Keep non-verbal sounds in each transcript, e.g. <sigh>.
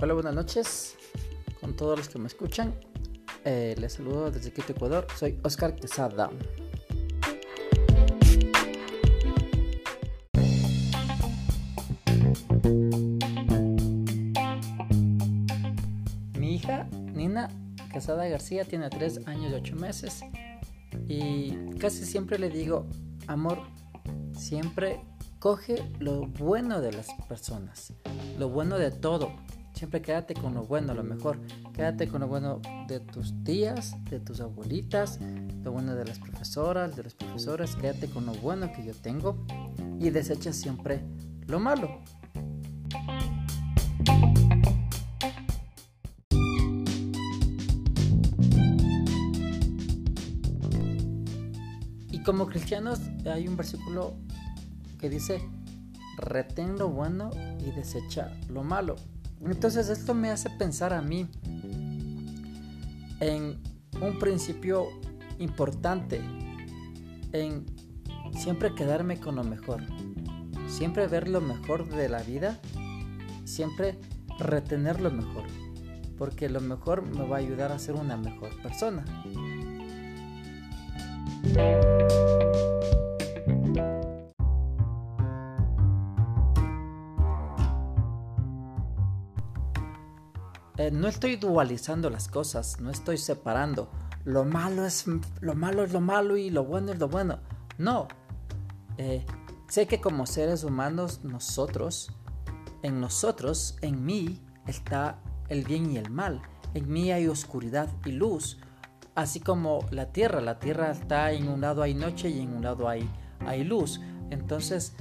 Hola, buenas noches con todos los que me escuchan. Eh, les saludo desde Quito, Ecuador. Soy Oscar Quesada. Mi hija Nina Quesada García tiene 3 años y 8 meses y casi siempre le digo, amor, siempre coge lo bueno de las personas, lo bueno de todo. Siempre quédate con lo bueno, lo mejor. Quédate con lo bueno de tus tías, de tus abuelitas, lo bueno de las profesoras, de los profesores. Quédate con lo bueno que yo tengo y desecha siempre lo malo. Y como cristianos hay un versículo que dice, retén lo bueno y desecha lo malo. Entonces esto me hace pensar a mí en un principio importante, en siempre quedarme con lo mejor, siempre ver lo mejor de la vida, siempre retener lo mejor, porque lo mejor me va a ayudar a ser una mejor persona. No estoy dualizando las cosas, no estoy separando. Lo malo es lo malo es lo malo y lo bueno es lo bueno. No. Eh, sé que como seres humanos nosotros, en nosotros, en mí, está el bien y el mal. En mí hay oscuridad y luz. Así como la tierra, la tierra está en un lado hay noche y en un lado hay, hay luz. Entonces,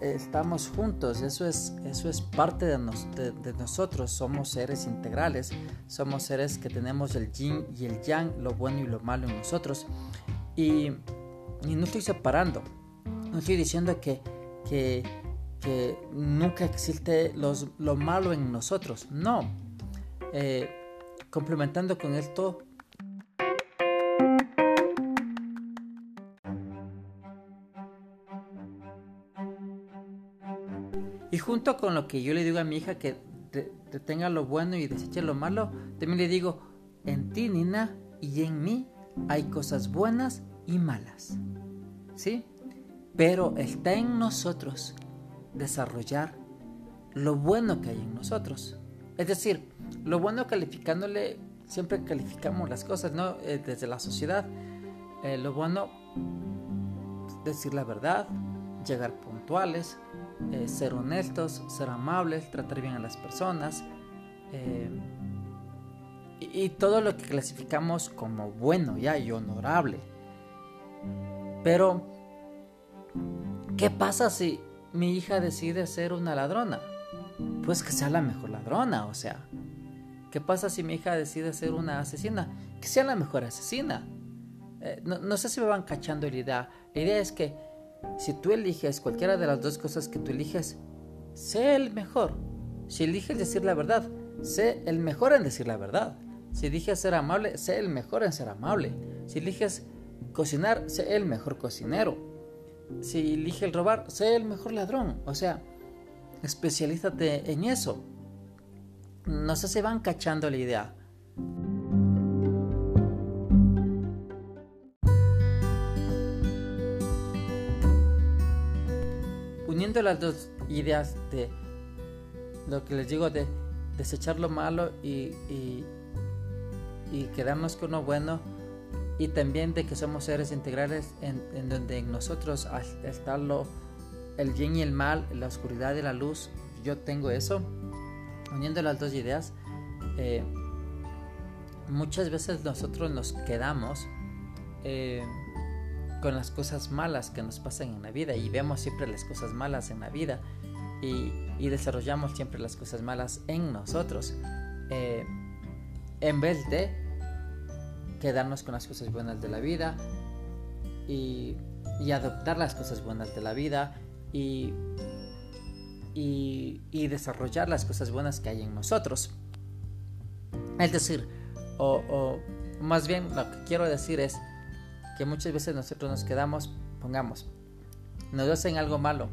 estamos juntos, eso es, eso es parte de, nosotros, somos seres integrales, somos seres que tenemos el yin y el yang, lo bueno y lo malo en nosotros. Y, no estoy separando, no estoy diciendo que, que, nunca existe lo malo en nosotros, no. Eh, complementando con esto, junto con lo que yo le digo a mi hija que tenga lo bueno y deseche lo malo, también le digo, en ti, Nina, y en mí hay cosas buenas y malas. ¿Sí? Pero está en nosotros desarrollar lo bueno que hay en nosotros. Es decir, lo bueno calificándole, siempre calificamos las cosas, ¿no? Eh, desde la sociedad. Eh, lo bueno, decir la verdad, llegar puntuales, eh, ser honestos, ser amables, tratar bien a las personas eh, y, todo lo que clasificamos como bueno ya y honorable. Pero, ¿qué pasa si mi hija decide ser una ladrona? Pues que sea la mejor ladrona, o sea. ¿Qué pasa si mi hija decide ser una asesina? Que sea la mejor asesina. Eh, no, no, sé si me van cachando la idea. La idea es que si tú eliges cualquiera de las dos cosas que tú eliges, sé el mejor. Si eliges decir la verdad, sé el mejor en decir la verdad. Si eliges ser amable, sé el mejor en ser amable. Si eliges cocinar, sé el mejor cocinero. Si eliges robar, sé el mejor ladrón. O sea, especialízate en eso. No sé si van cachando la idea. Uniendo las dos ideas de lo que les digo de desechar lo malo y, y, quedarnos con lo bueno y también de que somos seres integrales en, donde en nosotros está lo, el bien y el mal, la oscuridad y la luz, yo tengo eso, uniendo las dos ideas, eh, muchas veces nosotros nos quedamos eh, con las cosas malas que nos pasan en la vida y vemos siempre las cosas malas en la vida y, desarrollamos siempre las cosas malas en nosotros eh, en vez de quedarnos con las cosas buenas de la vida y, adoptar las cosas buenas de la vida y, y, desarrollar las cosas buenas que hay en nosotros. Es decir, o, o más bien lo que quiero decir es, que muchas veces nosotros nos quedamos, pongamos, nos hacen algo malo,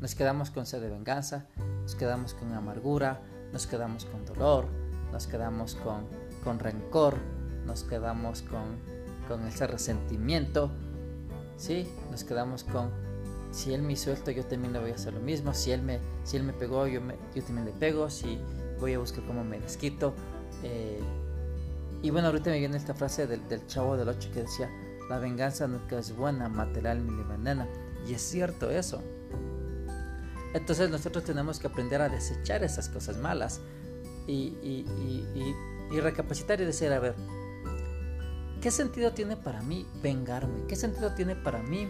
nos quedamos con sed de venganza, nos quedamos con amargura, nos quedamos con dolor, nos quedamos con, con rencor, nos quedamos con, con ese resentimiento, ¿sí? Nos quedamos con, si él me hizo yo también le voy a hacer lo mismo, si él me, si él me pegó, yo, me, yo también le pego, si voy a buscar cómo me desquito. Eh, y bueno, ahorita me viene esta frase del, del chavo del 8 que decía, la venganza nunca es buena, material mi venena. Y es cierto eso. Entonces nosotros tenemos que aprender a desechar esas cosas malas y, recapacitar y decir, a ver, ¿qué sentido tiene para mí vengarme? ¿Qué sentido tiene para mí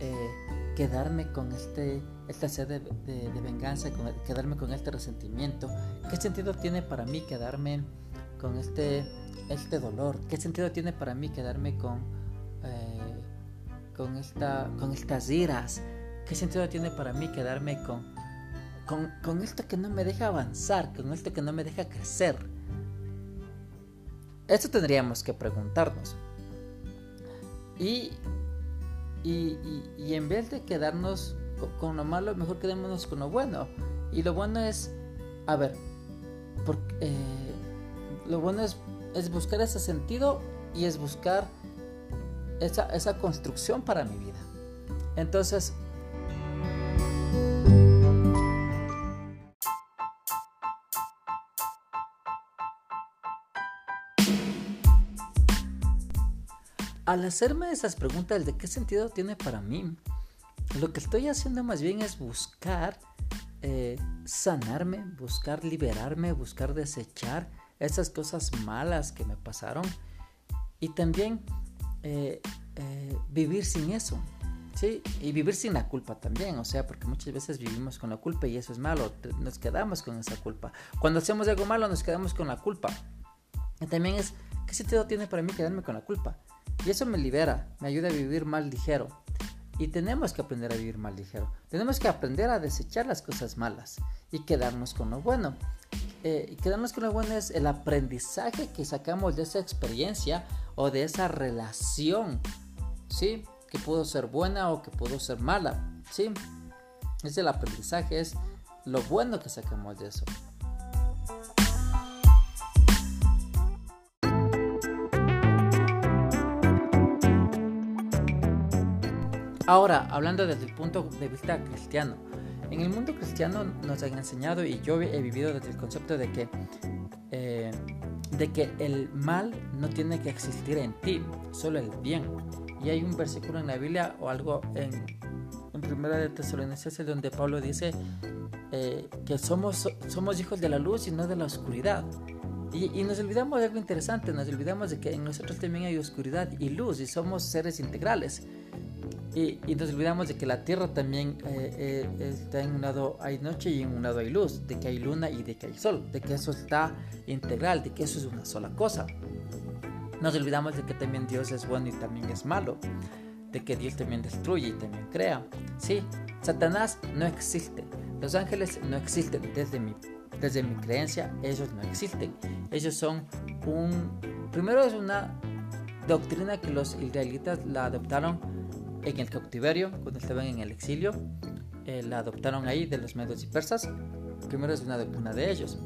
eh, quedarme con este, esta sed de, venganza, quedarme con este resentimiento? ¿Qué sentido tiene para mí quedarme con este, este dolor? ¿Qué sentido tiene para mí quedarme con, eh, con, esta, con estas iras? ¿Qué sentido tiene para mí quedarme con, con, esto que no me deja avanzar, con esto que no me deja crecer? Esto tendríamos que preguntarnos. Y, y, en vez de quedarnos con, lo malo, mejor quedémonos con lo bueno. Y lo bueno es, a ver, eh, lo bueno es, es, buscar ese sentido y es buscar esa, esa construcción para mi vida. Entonces, al hacerme esas preguntas de qué sentido tiene para mí, lo que estoy haciendo más bien es buscar eh, sanarme, buscar liberarme, buscar desechar esas cosas malas que me pasaron y también eh, eh, vivir sin eso. ¿sí? Y vivir sin la culpa también, o sea, porque muchas veces vivimos con la culpa y eso es malo, nos quedamos con esa culpa. Cuando hacemos algo malo nos quedamos con la culpa. Y también es, ¿qué sentido tiene para mí quedarme con la culpa? Y eso me libera, me ayuda a vivir más ligero. Y tenemos que aprender a vivir más ligero. Tenemos que aprender a desechar las cosas malas y quedarnos con lo bueno. Eh, quedarnos con lo bueno es el aprendizaje que sacamos de esa experiencia o de esa relación, ¿sí? Que pudo ser buena o que pudo ser mala, ¿sí? Es el aprendizaje, es lo bueno que sacamos de eso. Ahora, hablando desde el punto de vista cristiano, en el mundo cristiano nos han enseñado y yo he vivido desde el concepto de que, eh, de que el mal no tiene que existir en ti, solo el bien. Y hay un versículo en la Biblia o algo en, en Primera de Tesalonicenses donde Pablo dice eh, que somos, somos hijos de la luz y no de la oscuridad. Y, y, nos olvidamos de algo interesante, nos olvidamos de que en nosotros también hay oscuridad y luz y somos seres integrales. Y, nos olvidamos de que la Tierra también eh, eh, está en un lado hay noche y en un lado hay luz, de que hay luna y de que hay sol, de que eso está integral, de que eso es una sola cosa. Nos olvidamos de que también Dios es bueno y también es malo, de que Dios también destruye y también crea. Sí, Satanás no existe, los ángeles no existen desde mi, desde mi creencia, ellos no existen. Ellos son un... Primero es una doctrina que los israelitas la adoptaron en el cautiverio, cuando estaban en el exilio, eh, la adoptaron ahí de los medios y persas. Primero es una doctrina de ellos.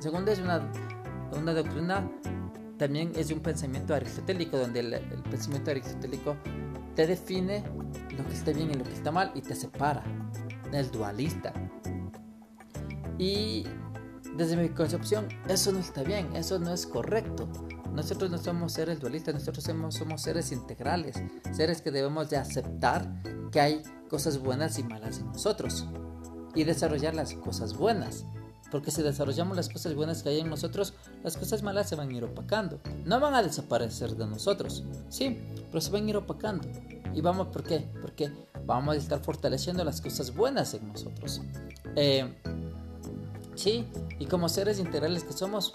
Segundo es una, una doctrina, también es un pensamiento aristotélico, donde el, pensamiento aristotélico te define lo que está bien y lo que está mal y te separa. Es dualista. Y desde mi concepción, eso no está bien, eso no es correcto. Nosotros no somos seres dualistas, nosotros somos, somos seres integrales, seres que debemos de aceptar que hay cosas buenas y malas en nosotros y desarrollar las cosas buenas. Porque si desarrollamos las cosas buenas que hay en nosotros, las cosas malas se van a ir opacando. No van a desaparecer de nosotros, sí, pero se van a ir opacando. ¿Y vamos por qué? Porque vamos a estar fortaleciendo las cosas buenas en nosotros. Eh, sí, y como seres integrales que somos,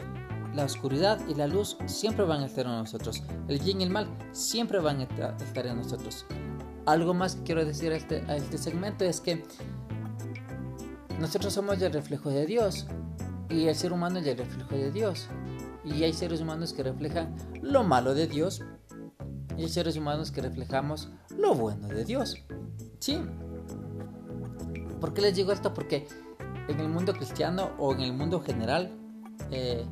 la oscuridad y la luz siempre van a estar en nosotros. El bien y el mal siempre van a estar en nosotros. Algo más que quiero decir a este, a este segmento es que nosotros somos el reflejo de Dios y el ser humano es el reflejo de Dios. Y hay seres humanos que reflejan lo malo de Dios y hay seres humanos que reflejamos lo bueno de Dios. Sí. ¿Por qué les digo esto? Porque en el mundo cristiano o en el mundo general, eh,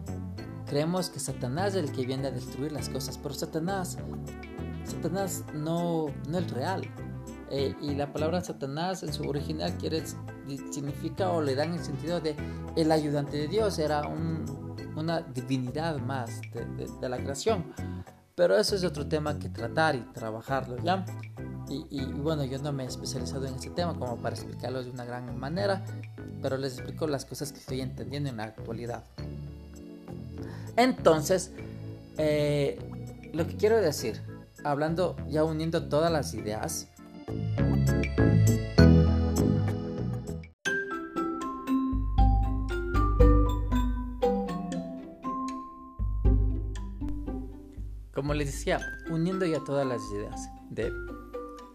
creemos que Satanás es el que viene a destruir las cosas, pero Satanás, Satanás no, no es real. Eh, y la palabra Satanás en su original quiere, significa o le dan el sentido de el ayudante de Dios, era una divinidad más de, de, la creación. Pero eso es otro tema que tratar y trabajarlo, ¿ya? Y, y, bueno, yo no me he especializado en ese tema como para explicarlo de una gran manera, pero les explico las cosas que estoy entendiendo en la actualidad. Entonces, eh, lo que quiero decir, hablando ya uniendo todas las ideas, como les decía, uniendo ya todas las ideas de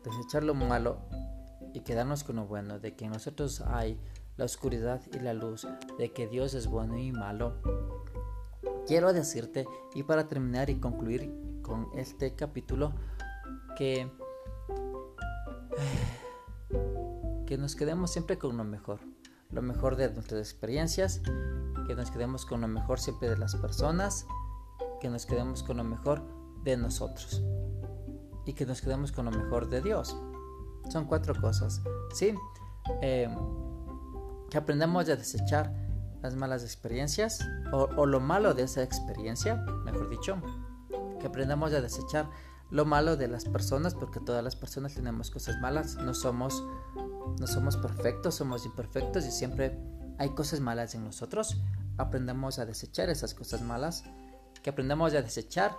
desechar lo malo y quedarnos con lo bueno, de que en nosotros hay la oscuridad y la luz, de que Dios es bueno y malo, quiero decirte, y para terminar y concluir con este capítulo, que, <sighs> que nos quedemos siempre con lo mejor, lo mejor de nuestras experiencias, que nos quedemos con lo mejor siempre de las personas, que nos quedemos con lo mejor de nosotros y que nos quedemos con lo mejor de Dios. Son cuatro cosas, ¿sí? Eh, que aprendamos a desechar las malas experiencias o, lo malo de esa experiencia, mejor dicho, que aprendamos a desechar lo malo de las personas, porque todas las personas tenemos cosas malas, no somos, no somos perfectos, somos imperfectos y siempre hay cosas malas en nosotros. Aprendamos a desechar esas cosas malas, que aprendamos a desechar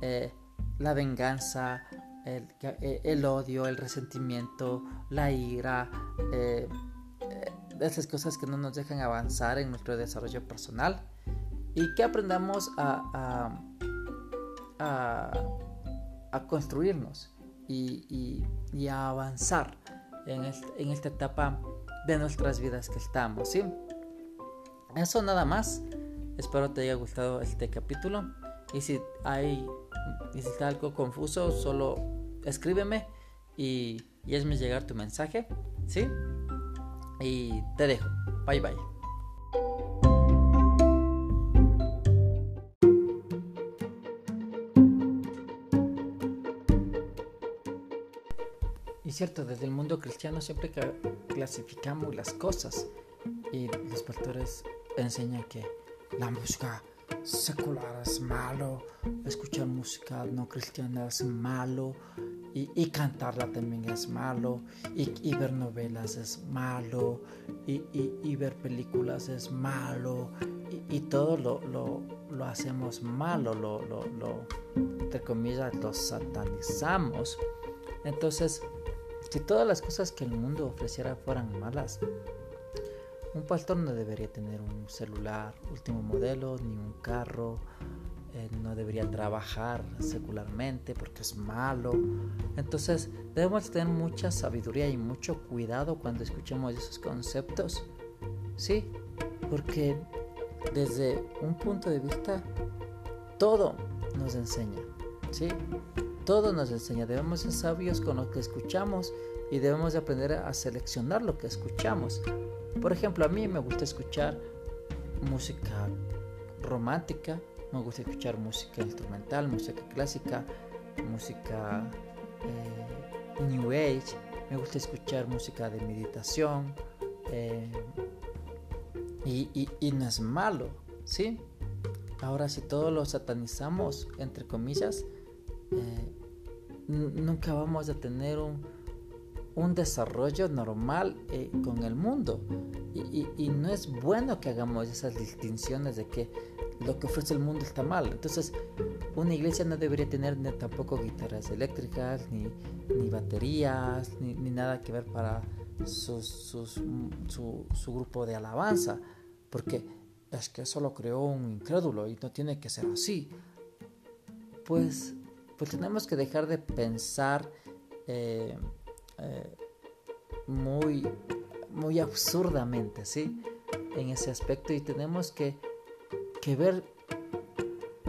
eh, la venganza, el, eh, el, odio, el resentimiento, la ira, eh, esas cosas que no nos dejan avanzar en nuestro desarrollo personal y que aprendamos a, a, construirnos y, a avanzar en, en, esta etapa de nuestras vidas que estamos. ¿sí? Eso nada más. Espero te haya gustado este capítulo. Y si hay y si está algo confuso, solo escríbeme y, y hazme llegar tu mensaje. ¿Sí? Y te dejo. Bye bye. Y cierto, desde el mundo cristiano siempre clasificamos las cosas y los pastores enseñan que la música secular es malo, escuchar música no cristiana es malo y, cantarla también es malo y, ver novelas es malo y, ver películas es malo y, todo lo, lo, hacemos malo, lo, lo, lo, entre comillas, lo satanizamos. Entonces, si todas las cosas que el mundo ofreciera fueran malas, un pastor no debería tener un celular último modelo, ni un carro, eh, no debería trabajar secularmente porque es malo. Entonces debemos tener mucha sabiduría y mucho cuidado cuando escuchemos esos conceptos. Sí, porque desde un punto de vista todo nos enseña. Sí, todo nos enseña. Debemos ser sabios con lo que escuchamos y debemos aprender a seleccionar lo que escuchamos. Por ejemplo, a mí me gusta escuchar música romántica, me gusta escuchar música instrumental, música clásica, música eh, New Age, me gusta escuchar música de meditación eh, y, no es malo, ¿sí? Ahora si todo lo satanizamos, entre comillas, eh, nunca vamos a tener un, un desarrollo normal con el mundo. Y, no es bueno que hagamos esas distinciones de que lo que ofrece el mundo está mal. Entonces, una iglesia no debería tener ni tampoco guitarras eléctricas, ni, baterías, ni, nada que ver para su, su, grupo de alabanza. Porque es que eso lo creó un incrédulo y no tiene que ser así. Pues, pues tenemos que dejar de pensar eh, eh, muy, muy absurdamente, ¿sí? En ese aspecto y tenemos que, que ver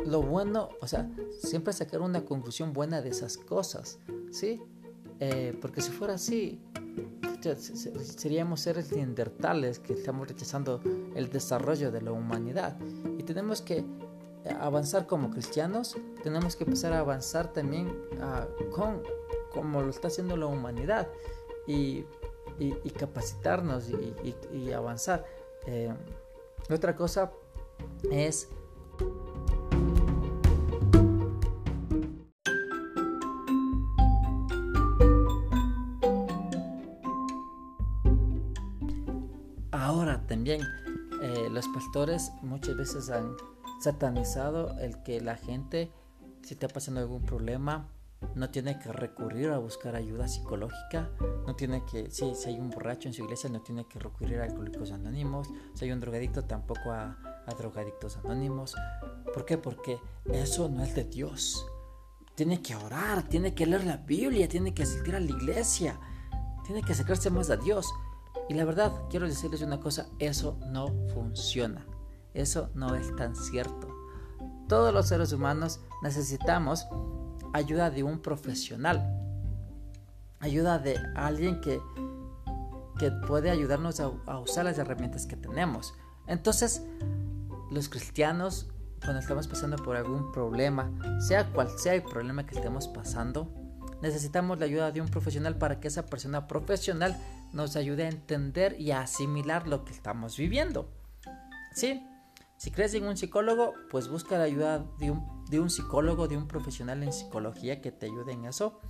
lo bueno, o sea, siempre sacar una conclusión buena de esas cosas, ¿sí? Eh, porque si fuera así, seríamos seres neandertales que estamos rechazando el desarrollo de la humanidad. Y tenemos que avanzar como cristianos, tenemos que empezar a avanzar también ah, con como lo está haciendo la humanidad y, capacitarnos y, avanzar. Eh, otra cosa es ahora también eh, los pastores muchas veces han satanizado el que la gente, si está pasando algún problema, no tiene que recurrir a buscar ayuda psicológica, no tiene que, si, si hay un borracho en su iglesia, no tiene que recurrir a alcohólicos anónimos, si hay un drogadicto, tampoco a, a drogadictos anónimos. ¿Por qué? Porque eso no es de Dios. Tiene que orar, tiene que leer la Biblia, tiene que asistir a la iglesia, tiene que acercarse más a Dios. Y la verdad, quiero decirles una cosa, eso no funciona. Eso no es tan cierto. Todos los seres humanos necesitamos ayuda de un profesional, ayuda de alguien que, que puede ayudarnos a, usar las herramientas que tenemos. Entonces, los cristianos, cuando estamos pasando por algún problema, sea cual sea el problema que estemos pasando, necesitamos la ayuda de un profesional para que esa persona profesional nos ayude a entender y a asimilar lo que estamos viviendo. ¿Sí? Si crees en un psicólogo, pues busca la ayuda de un, psicólogo, de un profesional en psicología que te ayude en eso.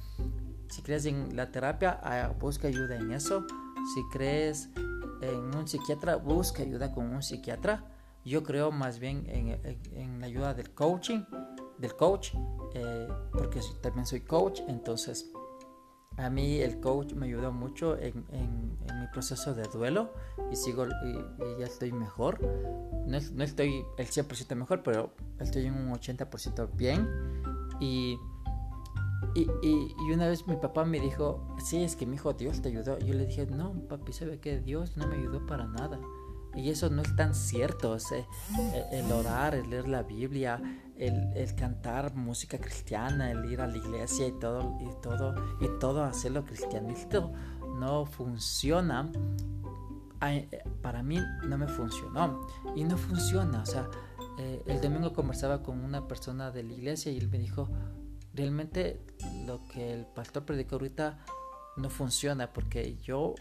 Si crees en la terapia, ah, busca ayuda en eso. Si crees en un psiquiatra, busca ayuda con un psiquiatra. Yo creo más bien en, la ayuda del coaching, del coach, eh, porque también soy coach, entonces a mí el coach me ayudó mucho en, mi proceso de duelo y sigo y, ya estoy mejor. No, no, estoy el 100% mejor, pero estoy en un 80% bien. Y, y, una vez mi papá me dijo, sí, es que mi hijo Dios te ayudó. Yo le dije, no, papi, sabe que Dios no me ayudó para nada. Y eso no es tan cierto. el orar, el leer la Biblia, el, cantar música cristiana, el ir a la iglesia y todo, y todo, y todo hacerlo cristianito no funciona. Para mí no me funcionó. Y no funciona. O sea, eh, el domingo conversaba con una persona de la iglesia y él me dijo, realmente lo que el pastor predicó ahorita no funciona porque yo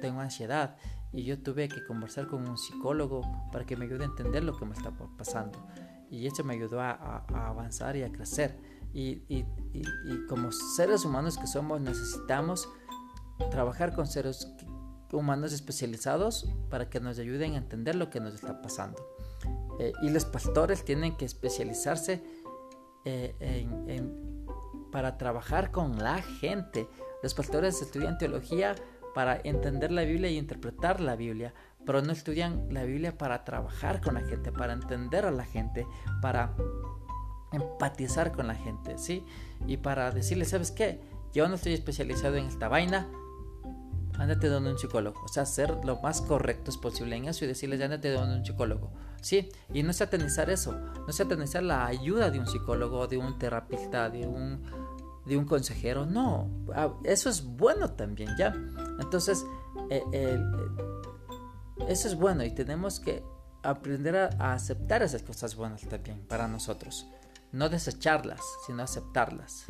tengo ansiedad y yo tuve que conversar con un psicólogo para que me ayude a entender lo que me está pasando. Y eso me ayudó a, avanzar y a crecer. Y, y, como seres humanos que somos, necesitamos trabajar con seres humanos especializados para que nos ayuden a entender lo que nos está pasando. Eh, y los pastores tienen que especializarse eh, para trabajar con la gente. Los pastores estudian teología para entender la Biblia y interpretar la Biblia, pero no estudian la Biblia para trabajar con la gente, para entender a la gente, para empatizar con la gente, ¿sí? Y para decirle, ¿sabes qué? Yo no estoy especializado en esta vaina, ándate donde un psicólogo. O sea, ser lo más correctos posible en eso y decirles, ándate donde un psicólogo. ¿Sí? Y no satanizar eso, no satanizar la ayuda de un psicólogo, de un terapista, de un de un consejero, no, ah, eso es bueno también, ¿ya? Entonces, eh, eh, eso es bueno y tenemos que aprender a, aceptar esas cosas buenas también para nosotros, no desecharlas, sino aceptarlas.